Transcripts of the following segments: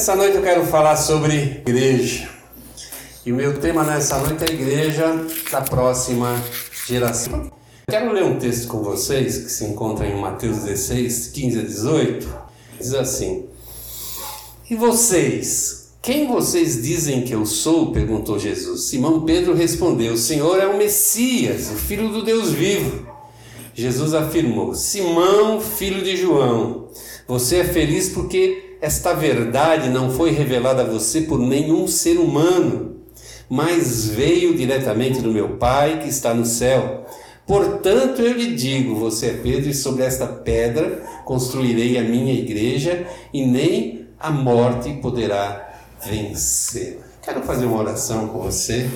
Essa noite eu quero falar sobre igreja. E o meu tema nessa noite é a igreja da próxima geração. Quero ler um texto com vocês que se encontra em Mateus 16, 15 a 18. Diz assim: E vocês, quem vocês dizem que eu sou? perguntou Jesus. Simão Pedro respondeu: O Senhor é o Messias, o Filho do Deus vivo. Jesus afirmou: Simão, filho de João, você é feliz porque esta verdade não foi revelada a você por nenhum ser humano, mas veio diretamente do meu Pai que está no céu. Portanto, eu lhe digo: você é Pedro, e sobre esta pedra construirei a minha igreja, e nem a morte poderá vencer. Quero fazer uma oração com você.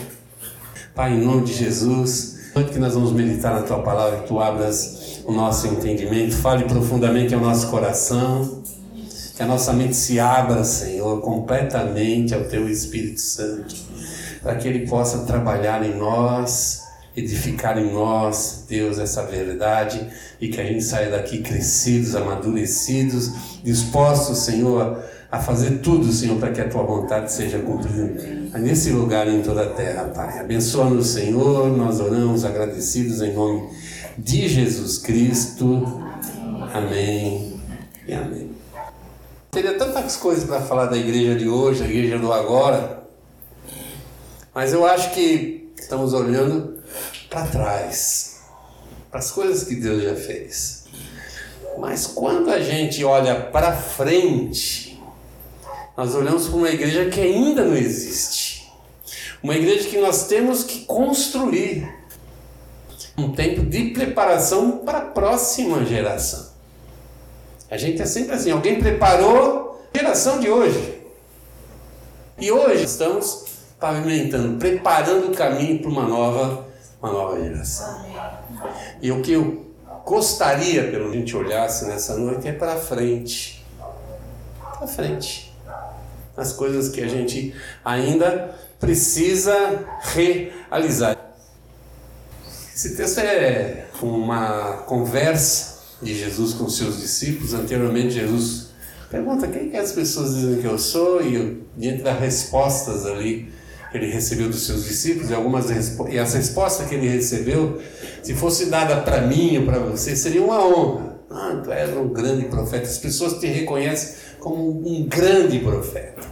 Pai, em nome de Jesus, noite que nós vamos meditar na tua palavra, que tu abras o nosso entendimento, fale profundamente ao nosso coração, que a nossa mente se abra, Senhor, completamente ao teu Espírito Santo, para que ele possa trabalhar em nós edificar em nós, Deus, essa verdade e que a gente saia daqui crescidos, amadurecidos, dispostos, Senhor, a fazer tudo, Senhor, para que a tua vontade seja cumprida nesse lugar e em toda a terra, Pai. Abençoa-nos, Senhor, nós oramos agradecidos em nome de Jesus Cristo. Amém e amém. Teria tantas coisas para falar da igreja de hoje, a igreja do agora, mas eu acho que estamos olhando para trás, para as coisas que Deus já fez. Mas quando a gente olha para frente, nós olhamos para uma igreja que ainda não existe. Uma igreja que nós temos que construir. Um tempo de preparação para a próxima geração. A gente é sempre assim, alguém preparou a geração de hoje. E hoje estamos pavimentando, preparando o caminho para uma nova uma nova geração. E o que eu gostaria, pelo que a gente olhasse nessa noite, é para frente. Para frente. As coisas que a gente ainda precisa realizar. Esse texto é uma conversa de Jesus com seus discípulos. Anteriormente, Jesus pergunta quem que as pessoas dizem que eu sou, e diante das respostas ali ele recebeu dos seus discípulos e algumas e as respostas que ele recebeu, se fosse dada para mim ou para você, seria uma honra. Ah, tu és um grande profeta. As pessoas te reconhecem como um grande profeta.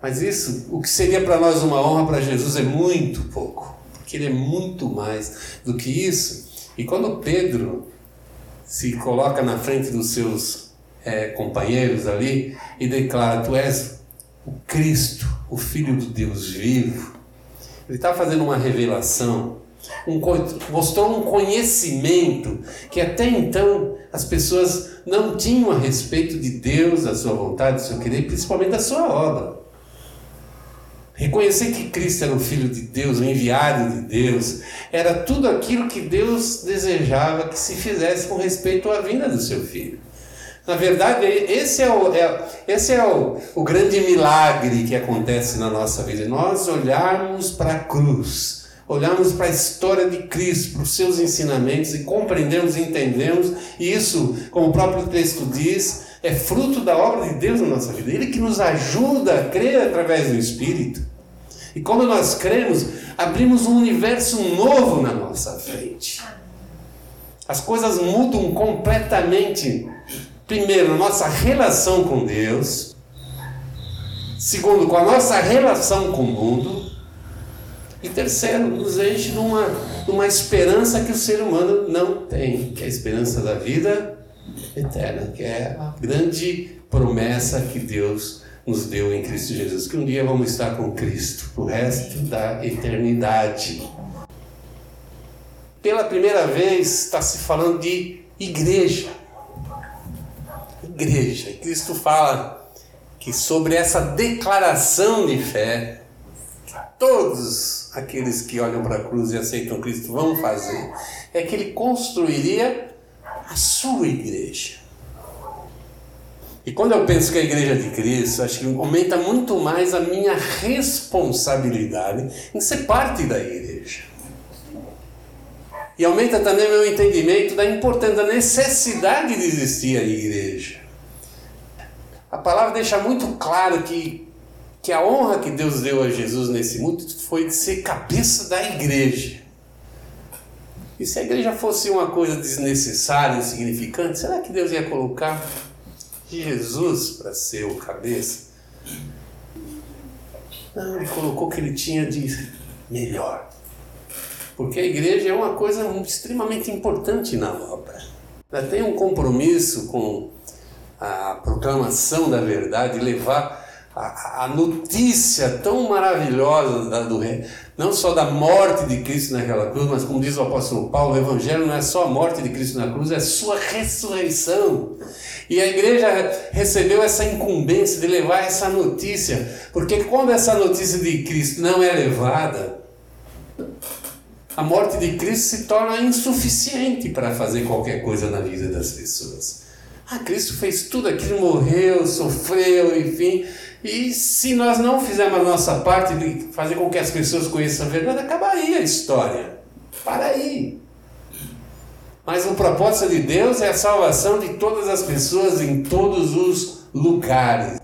Mas isso, o que seria para nós uma honra, para Jesus é muito pouco, porque ele é muito mais do que isso. E quando Pedro se coloca na frente dos seus é, companheiros ali e declara: Tu és o Cristo, o Filho do Deus vivo. Ele está fazendo uma revelação, um, mostrou um conhecimento que até então as pessoas não tinham a respeito de Deus, da sua vontade, do seu querer, principalmente da sua obra. Reconhecer que Cristo era o Filho de Deus, o enviado de Deus, era tudo aquilo que Deus desejava que se fizesse com respeito à vinda do seu Filho. Na verdade, esse é o, é, esse é o, o grande milagre que acontece na nossa vida. Nós olharmos para a cruz, olharmos para a história de Cristo, para os seus ensinamentos e compreendermos e entendemos. E isso, como o próprio texto diz, é fruto da obra de Deus na nossa vida. Ele que nos ajuda a crer através do Espírito. E quando nós cremos, abrimos um universo novo na nossa frente. As coisas mudam completamente. Primeiro, nossa relação com Deus, segundo, com a nossa relação com o mundo, e terceiro, nos enche numa, numa esperança que o ser humano não tem, que é a esperança da vida eterna, que é a grande promessa que Deus nos deu em Cristo Jesus, que um dia vamos estar com Cristo o resto da eternidade. Pela primeira vez está se falando de igreja igreja. Cristo fala que sobre essa declaração de fé, todos aqueles que olham para a cruz e aceitam Cristo vão fazer, é que ele construiria a sua igreja. E quando eu penso que a igreja de Cristo, acho que aumenta muito mais a minha responsabilidade em ser parte da igreja. E aumenta também meu entendimento da importância, da necessidade de existir a igreja. palavra deixa muito claro que, que a honra que Deus deu a Jesus nesse mundo foi de ser cabeça da igreja. E se a igreja fosse uma coisa desnecessária, insignificante, será que Deus ia colocar Jesus para ser o cabeça? Não, ele colocou o que ele tinha de melhor. Porque a igreja é uma coisa extremamente importante na obra. Ela tem um compromisso com a proclamação da verdade, levar a, a notícia tão maravilhosa da, do não só da morte de Cristo naquela cruz, mas como diz o apóstolo Paulo, o evangelho não é só a morte de Cristo na cruz, é sua ressurreição. E a igreja recebeu essa incumbência de levar essa notícia, porque quando essa notícia de Cristo não é levada, a morte de Cristo se torna insuficiente para fazer qualquer coisa na vida das pessoas. Ah, Cristo fez tudo aquilo, morreu, sofreu, enfim. E se nós não fizermos a nossa parte de fazer com que as pessoas conheçam a verdade, acabaria a história. Para aí. Mas o propósito de Deus é a salvação de todas as pessoas em todos os lugares.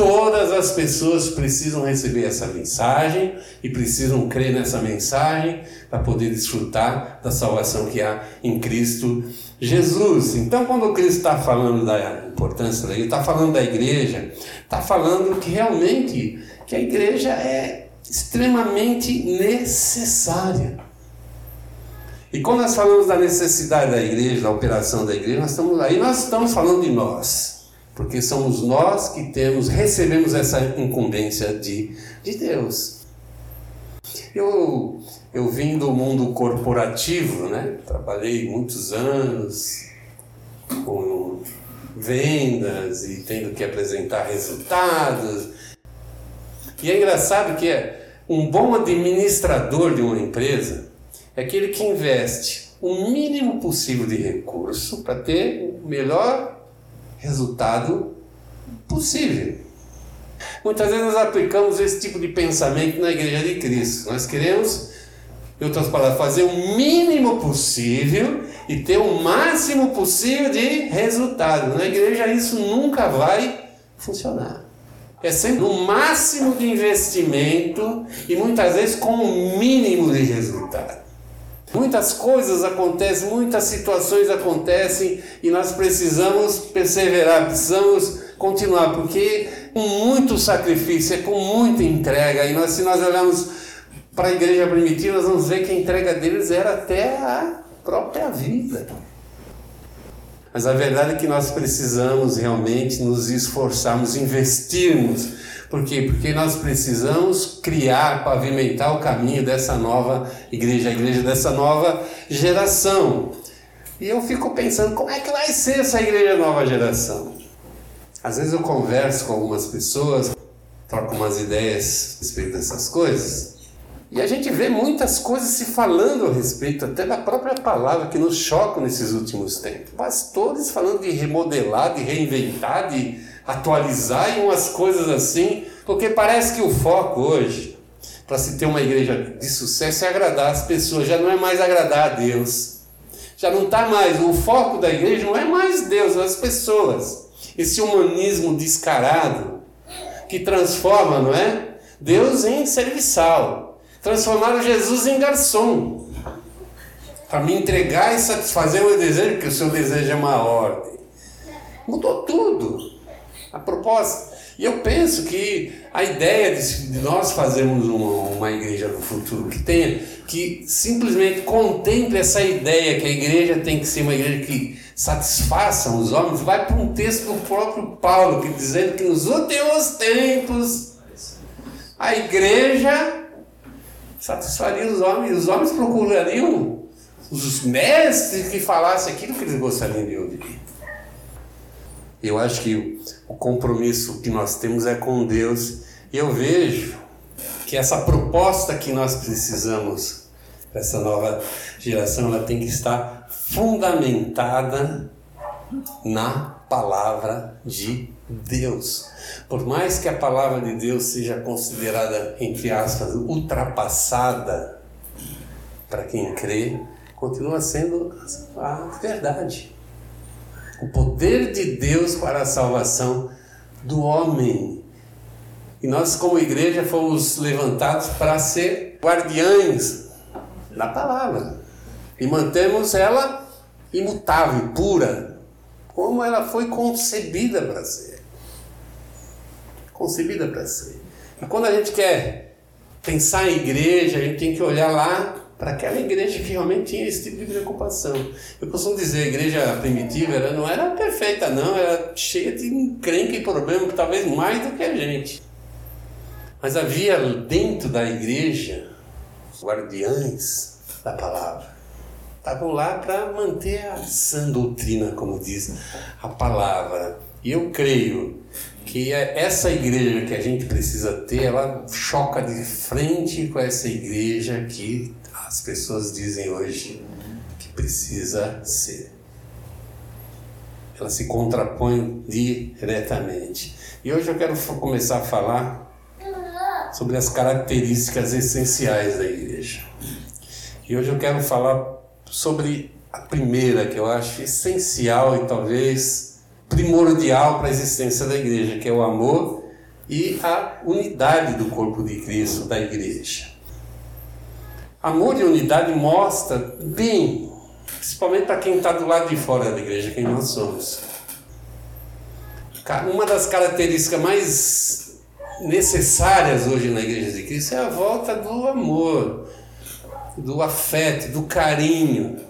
Todas as pessoas precisam receber essa mensagem e precisam crer nessa mensagem para poder desfrutar da salvação que há em Cristo Jesus. Então, quando Cristo está falando da importância da igreja, está falando da igreja, está falando que realmente que a igreja é extremamente necessária. E quando nós falamos da necessidade da igreja, da operação da igreja, nós estamos aí nós estamos falando de nós porque somos nós que temos, recebemos essa incumbência de, de Deus. Eu, eu vim do mundo corporativo, né? trabalhei muitos anos com vendas e tendo que apresentar resultados. E é engraçado que é um bom administrador de uma empresa é aquele que investe o mínimo possível de recurso para ter o melhor resultado possível. Muitas vezes nós aplicamos esse tipo de pensamento na Igreja de Cristo. Nós queremos, em outras palavras, fazer o mínimo possível e ter o máximo possível de resultado. Na igreja isso nunca vai funcionar. É sempre o máximo de investimento e muitas vezes com o mínimo de resultado. Muitas coisas acontecem, muitas situações acontecem e nós precisamos perseverar, precisamos continuar, porque com muito sacrifício, é com muita entrega. E nós, se nós olharmos para a igreja primitiva, nós vamos ver que a entrega deles era até a própria vida. Mas a verdade é que nós precisamos realmente nos esforçarmos, investirmos por quê? Porque nós precisamos criar, pavimentar o caminho dessa nova igreja, a igreja dessa nova geração. E eu fico pensando, como é que vai ser essa igreja nova geração? Às vezes eu converso com algumas pessoas, troco umas ideias a respeito dessas coisas, e a gente vê muitas coisas se falando a respeito até da própria palavra que nos chocam nesses últimos tempos. Pastores falando de remodelar, de reinventar, de atualizar e umas coisas assim, porque parece que o foco hoje, para se ter uma igreja de sucesso, é agradar as pessoas, já não é mais agradar a Deus. Já não está mais, o foco da igreja não é mais Deus, é as pessoas. Esse humanismo descarado que transforma, não é? Deus em serviçal. Transformaram Jesus em garçom. Para me entregar e satisfazer o meu desejo, porque o seu desejo é uma ordem. Mudou tudo a proposta. E eu penso que a ideia de, nós fazermos uma, uma igreja no futuro que tenha, que simplesmente contemple essa ideia que a igreja tem que ser uma igreja que satisfaça os homens, vai para um texto do próprio Paulo, que dizendo que nos últimos tempos a igreja satisfaria os homens, os homens procurariam os mestres que falassem aquilo que eles gostariam de ouvir. Eu acho que o compromisso que nós temos é com Deus. E eu vejo que essa proposta que nós precisamos para essa nova geração, ela tem que estar fundamentada na palavra de Deus. Por mais que a palavra de Deus seja considerada, entre aspas, ultrapassada para quem crê, continua sendo a verdade o poder de Deus para a salvação do homem. E nós, como igreja, fomos levantados para ser guardiães da palavra e mantemos ela imutável, pura, como ela foi concebida para ser. Concebida para ser. E quando a gente quer pensar em igreja, a gente tem que olhar lá para aquela igreja que realmente tinha esse tipo de preocupação. Eu costumo dizer, a igreja primitiva ela não era perfeita, não, era cheia de encrenca e problema, talvez mais do que a gente. Mas havia dentro da igreja guardiães da palavra. Estavam lá para manter a sã doutrina, como diz a palavra. E eu creio que é essa igreja que a gente precisa ter, ela choca de frente com essa igreja que as pessoas dizem hoje que precisa ser. Ela se contrapõe diretamente. E hoje eu quero começar a falar sobre as características essenciais da igreja. E hoje eu quero falar sobre a primeira, que eu acho essencial e talvez primordial para a existência da igreja, que é o amor e a unidade do corpo de Cristo, da igreja. Amor e unidade mostra bem, principalmente para quem está do lado de fora da igreja, quem nós somos. Uma das características mais necessárias hoje na Igreja de Cristo é a volta do amor, do afeto, do carinho,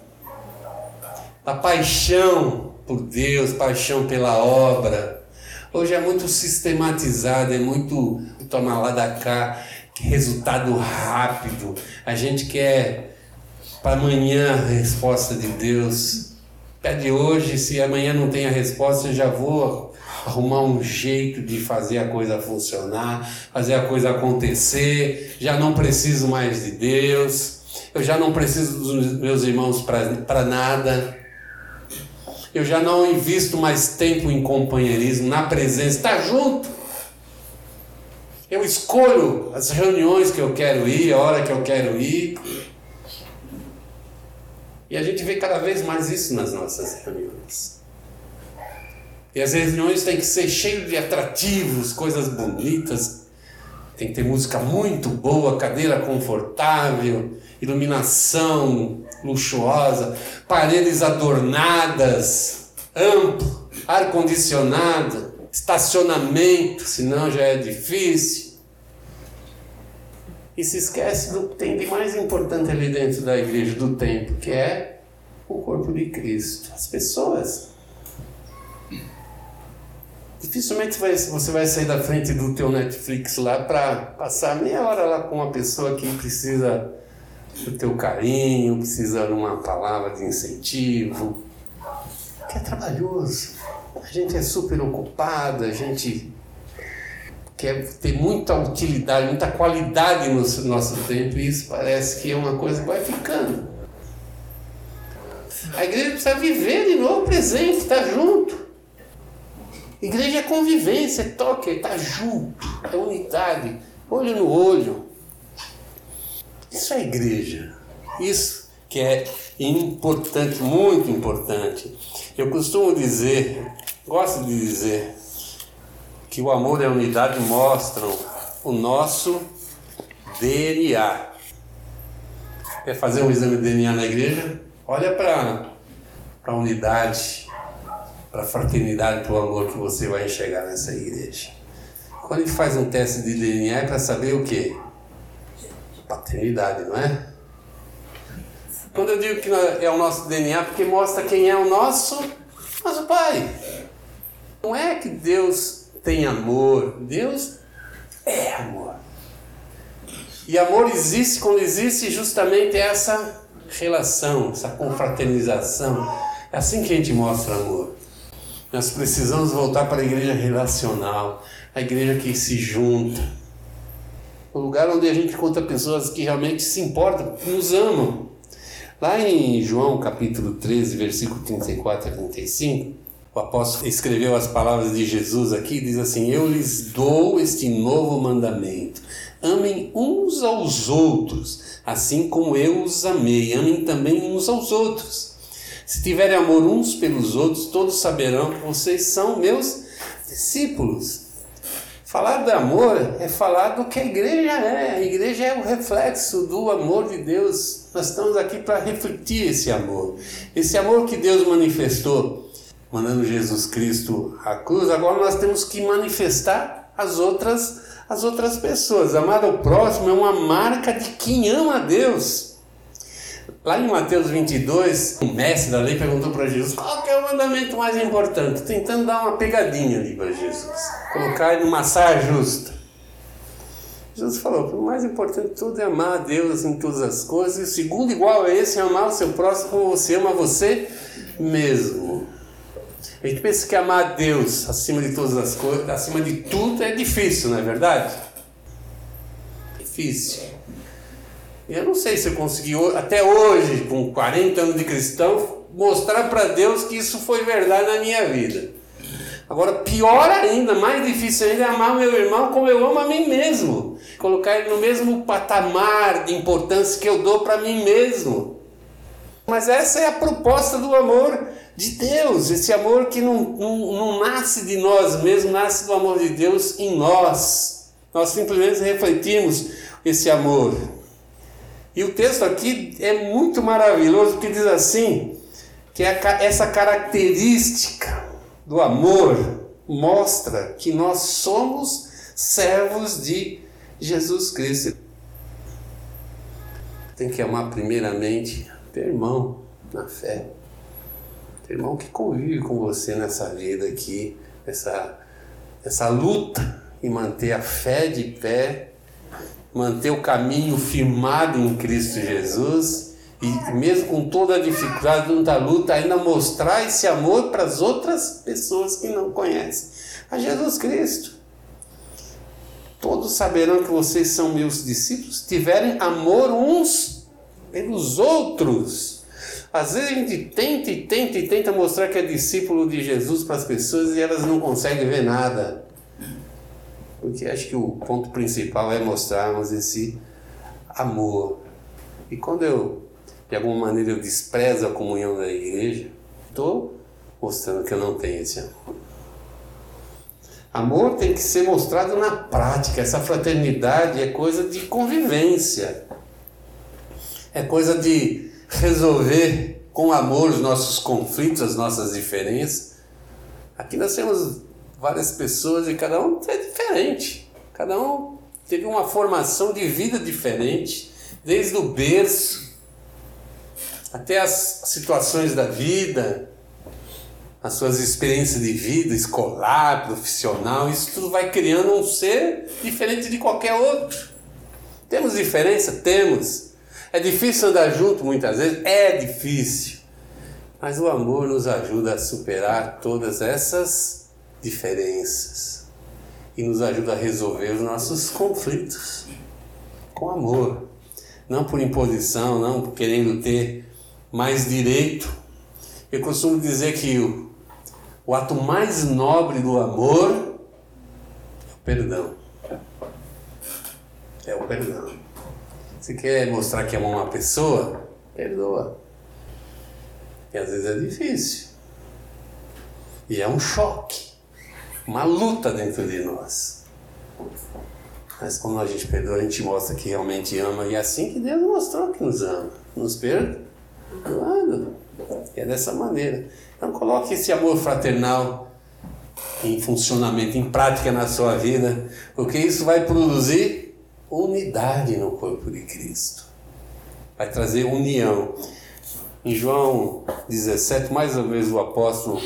da paixão por Deus, paixão pela obra. Hoje é muito sistematizado, é muito tomar lá da cá, resultado rápido. A gente quer para amanhã a resposta de Deus. Pede hoje, se amanhã não tem a resposta, eu já vou arrumar um jeito de fazer a coisa funcionar, fazer a coisa acontecer, já não preciso mais de Deus, eu já não preciso dos meus irmãos para nada, eu já não invisto mais tempo em companheirismo, na presença, está junto. Eu escolho as reuniões que eu quero ir, a hora que eu quero ir. E a gente vê cada vez mais isso nas nossas reuniões. E as reuniões têm que ser cheias de atrativos, coisas bonitas. Tem que ter música muito boa, cadeira confortável, iluminação luxuosa, paredes adornadas, amplo, ar condicionado, estacionamento, senão já é difícil. E se esquece do que tem de mais importante ali dentro da igreja do templo, que é o corpo de Cristo, as pessoas. Dificilmente você vai sair da frente do teu Netflix lá para passar meia hora lá com uma pessoa que precisa do teu carinho, precisa de uma palavra de incentivo, que é trabalhoso. A gente é super ocupado, a gente quer ter muita utilidade, muita qualidade no nosso tempo e isso parece que é uma coisa que vai ficando. A igreja precisa viver de novo presente, estar tá junto. Igreja é convivência, é toque, é junto, é unidade, olho no olho. Isso é igreja. Isso que é importante, muito importante. Eu costumo dizer, gosto de dizer, que o amor e a unidade mostram o nosso DNA. Quer fazer um exame de DNA na igreja? Olha para a unidade para a fraternidade, para o amor que você vai enxergar nessa igreja. Quando a gente faz um teste de DNA é para saber o quê? Paternidade, não é? Quando eu digo que é o nosso DNA, porque mostra quem é o nosso, nosso Pai. Não é que Deus tem amor, Deus é amor. E amor existe quando existe justamente essa relação, essa confraternização. É assim que a gente mostra amor. Nós precisamos voltar para a igreja relacional, a igreja que se junta. O lugar onde a gente encontra pessoas que realmente se importam, nos amam. Lá em João capítulo 13, versículo 34 a 35, o apóstolo escreveu as palavras de Jesus aqui, diz assim: Eu lhes dou este novo mandamento. Amem uns aos outros, assim como eu os amei. Amem também uns aos outros. Se tiverem amor uns pelos outros, todos saberão que vocês são meus discípulos. Falar de amor é falar do que a igreja é. A igreja é o reflexo do amor de Deus. Nós estamos aqui para refletir esse amor. Esse amor que Deus manifestou, mandando Jesus Cristo à cruz, agora nós temos que manifestar as outras, as outras pessoas. Amar o próximo é uma marca de quem ama a Deus. Lá em Mateus 22, o mestre da lei perguntou para Jesus qual é o mandamento mais importante, tentando dar uma pegadinha ali para Jesus, colocar ele numa saia justa. Jesus falou: o mais importante de tudo é amar a Deus em todas as coisas, e o segundo, igual a esse, é amar o seu próximo como você ama você mesmo. A gente pensa que amar a Deus acima de todas as coisas, acima de tudo, é difícil, não é verdade? Difícil. Eu não sei se eu consegui, até hoje, com 40 anos de cristão, mostrar para Deus que isso foi verdade na minha vida. Agora, pior ainda, mais difícil ainda é amar meu irmão como eu amo a mim mesmo. Colocar ele no mesmo patamar de importância que eu dou para mim mesmo. Mas essa é a proposta do amor de Deus, esse amor que não, não, não nasce de nós mesmos, nasce do amor de Deus em nós. Nós simplesmente refletimos esse amor. E o texto aqui é muito maravilhoso porque diz assim: que é essa característica do amor mostra que nós somos servos de Jesus Cristo. Tem que amar primeiramente teu irmão na fé. Teu irmão que convive com você nessa vida aqui, essa, essa luta em manter a fé de pé manter o caminho firmado em Cristo Jesus e mesmo com toda a dificuldade, toda a luta, ainda mostrar esse amor para as outras pessoas que não conhecem a Jesus Cristo. Todos saberão que vocês são meus discípulos, tiverem amor uns pelos outros. Às vezes a gente tenta e tenta e tenta mostrar que é discípulo de Jesus para as pessoas e elas não conseguem ver nada. Porque acho que o ponto principal é mostrarmos esse amor. E quando eu, de alguma maneira, eu desprezo a comunhão da igreja, estou mostrando que eu não tenho esse amor. Amor tem que ser mostrado na prática. Essa fraternidade é coisa de convivência. É coisa de resolver com amor os nossos conflitos, as nossas diferenças. Aqui nós temos várias pessoas e cada um é diferente. Cada um teve uma formação de vida diferente, desde o berço até as situações da vida, as suas experiências de vida, escolar, profissional, isso tudo vai criando um ser diferente de qualquer outro. Temos diferença? Temos. É difícil andar junto muitas vezes? É difícil. Mas o amor nos ajuda a superar todas essas diferenças e nos ajuda a resolver os nossos conflitos com amor, não por imposição, não querendo ter mais direito. Eu costumo dizer que o, o ato mais nobre do amor é o perdão. É o perdão. Você quer mostrar que ama uma pessoa? Perdoa. E às vezes é difícil. E é um choque uma luta dentro de nós. Mas quando a gente perdoa, a gente mostra que realmente ama, e é assim que Deus mostrou que nos ama. Nos perdoando. E é dessa maneira. Então coloque esse amor fraternal em funcionamento, em prática na sua vida, porque isso vai produzir unidade no corpo de Cristo. Vai trazer união. Em João 17, mais uma vez o apóstolo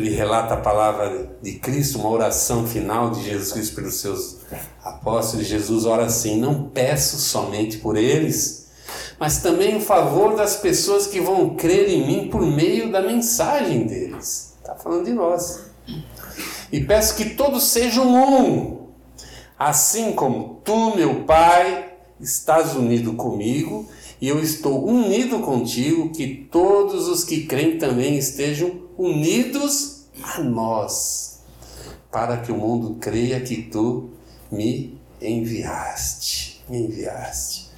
ele relata a palavra de Cristo, uma oração final de Jesus Cristo pelos seus apóstolos. Jesus ora assim: Não peço somente por eles, mas também em favor das pessoas que vão crer em mim por meio da mensagem deles. Está falando de nós. E peço que todos sejam um, assim como tu, meu Pai, estás unido comigo e eu estou unido contigo, que todos os que creem também estejam unidos a nós, para que o mundo creia que tu me enviaste. Me enviaste.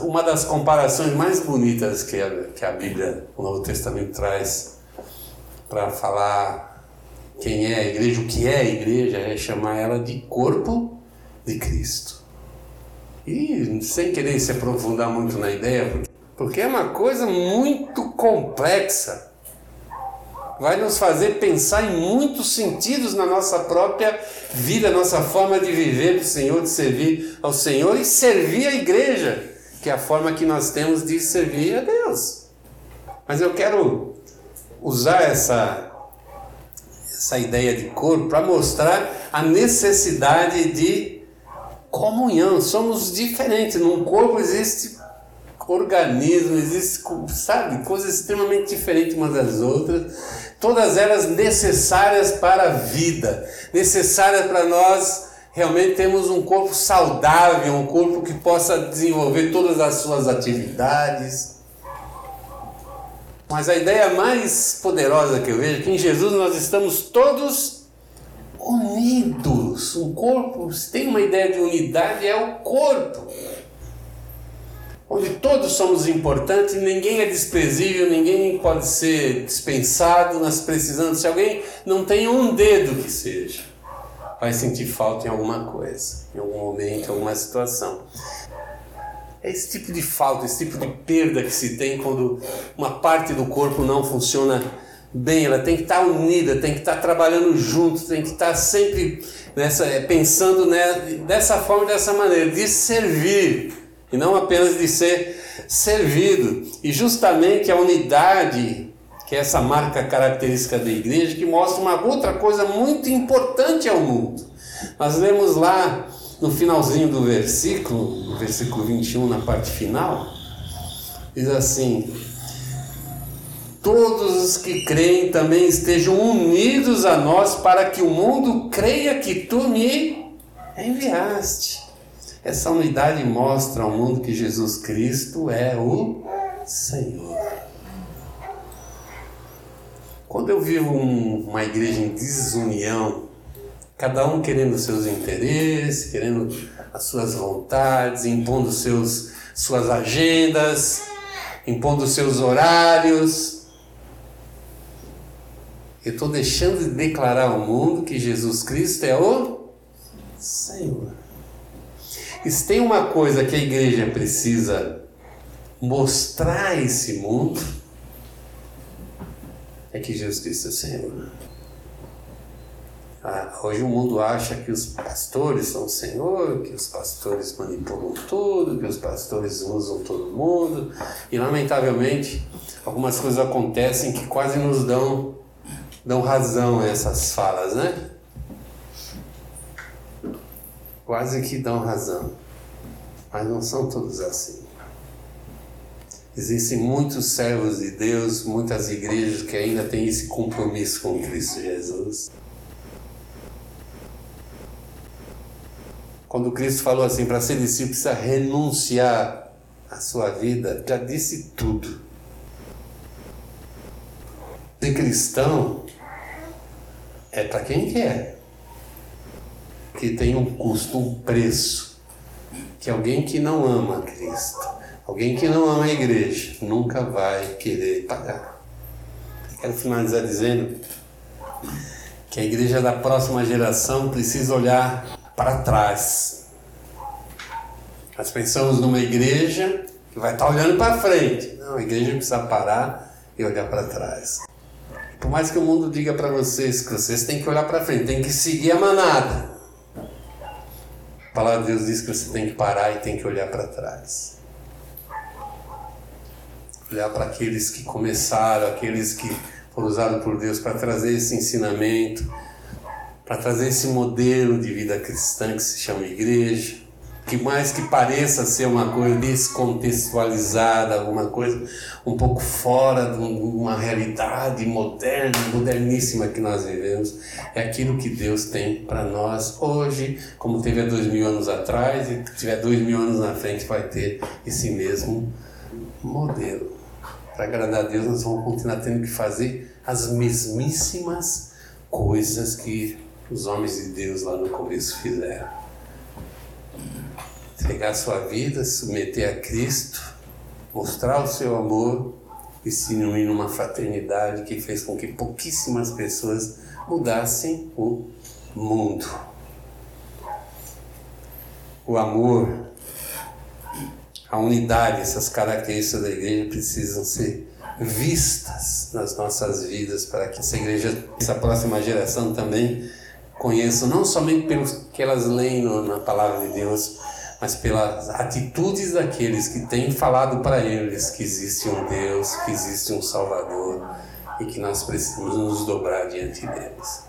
Uma das comparações mais bonitas que a, que a Bíblia, o Novo Testamento traz para falar quem é a igreja, o que é a igreja, é chamar ela de corpo de Cristo. E sem querer se aprofundar muito na ideia, porque é uma coisa muito complexa. Vai nos fazer pensar em muitos sentidos na nossa própria vida, nossa forma de viver do Senhor, de servir ao Senhor e servir a igreja, que é a forma que nós temos de servir a Deus. Mas eu quero usar essa essa ideia de corpo para mostrar a necessidade de comunhão. Somos diferentes. Num corpo existe organismo, existe, sabe, coisas extremamente diferentes umas das outras, todas elas necessárias para a vida, necessárias para nós realmente termos um corpo saudável, um corpo que possa desenvolver todas as suas atividades. Mas a ideia mais poderosa que eu vejo é que em Jesus nós estamos todos unidos. Um corpo, se tem uma ideia de unidade, é o corpo. Onde todos somos importantes, ninguém é desprezível, ninguém pode ser dispensado, nós precisamos. Se alguém não tem um dedo que seja, vai sentir falta em alguma coisa, em algum momento, em alguma situação. É esse tipo de falta, esse tipo de perda que se tem quando uma parte do corpo não funciona bem, ela tem que estar unida, tem que estar trabalhando junto, tem que estar sempre nessa, pensando né, dessa forma, dessa maneira, de servir, e não apenas de ser servido. E justamente a unidade, que é essa marca característica da igreja, que mostra uma outra coisa muito importante ao mundo. Nós lemos lá no finalzinho do versículo, no versículo 21, na parte final, diz assim: Todos os que creem também estejam unidos a nós, para que o mundo creia que tu me enviaste. Essa unidade mostra ao mundo que Jesus Cristo é o Senhor. Quando eu vivo um, uma igreja em desunião, cada um querendo seus interesses, querendo as suas vontades, impondo seus, suas agendas, impondo seus horários. Eu estou deixando de declarar ao mundo que Jesus Cristo é o Senhor. E se tem uma coisa que a igreja precisa mostrar a esse mundo, é que Jesus Cristo é Senhor. Ah, hoje o mundo acha que os pastores são o Senhor, que os pastores manipulam tudo, que os pastores usam todo mundo. E lamentavelmente algumas coisas acontecem que quase nos dão, dão razão a essas falas, né? Quase que dão razão. Mas não são todos assim. Existem muitos servos de Deus, muitas igrejas que ainda têm esse compromisso com Cristo Jesus. Quando Cristo falou assim, para ser discípulo precisa renunciar à sua vida, já disse tudo. Ser cristão é para quem quer, que tem um custo, um preço, que alguém que não ama Cristo, alguém que não ama a igreja, nunca vai querer pagar. Quero finalizar dizendo que a igreja da próxima geração precisa olhar para trás. Nós pensamos numa igreja que vai estar olhando para frente. Não, a igreja precisa parar e olhar para trás. Por mais que o mundo diga para vocês que vocês têm que olhar para frente, tem que seguir a manada. A palavra de Deus diz que você tem que parar e tem que olhar para trás. Olhar para aqueles que começaram, aqueles que foram usados por Deus para trazer esse ensinamento, para trazer esse modelo de vida cristã que se chama igreja, que mais que pareça ser uma coisa descontextualizada, alguma coisa um pouco fora de uma realidade moderna, moderníssima que nós vivemos, é aquilo que Deus tem para nós hoje, como teve há dois mil anos atrás, e tiver dois mil anos na frente vai ter esse mesmo modelo. Para agradar a Deus, nós vamos continuar tendo que fazer as mesmíssimas coisas que os homens de Deus lá no começo fizeram. Entregar sua vida, submeter a Cristo, mostrar o seu amor e se unir numa fraternidade que fez com que pouquíssimas pessoas mudassem o mundo. O amor, a unidade, essas características da igreja precisam ser vistas nas nossas vidas para que essa igreja, essa próxima geração também conheça não somente pelo que elas leem na palavra de Deus, mas pelas atitudes daqueles que têm falado para eles que existe um Deus, que existe um Salvador e que nós precisamos nos dobrar diante deles.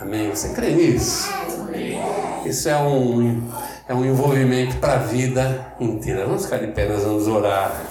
Amém? Você crê nisso? Isso é um, é um envolvimento para a vida inteira. Vamos ficar de pé, nós vamos orar.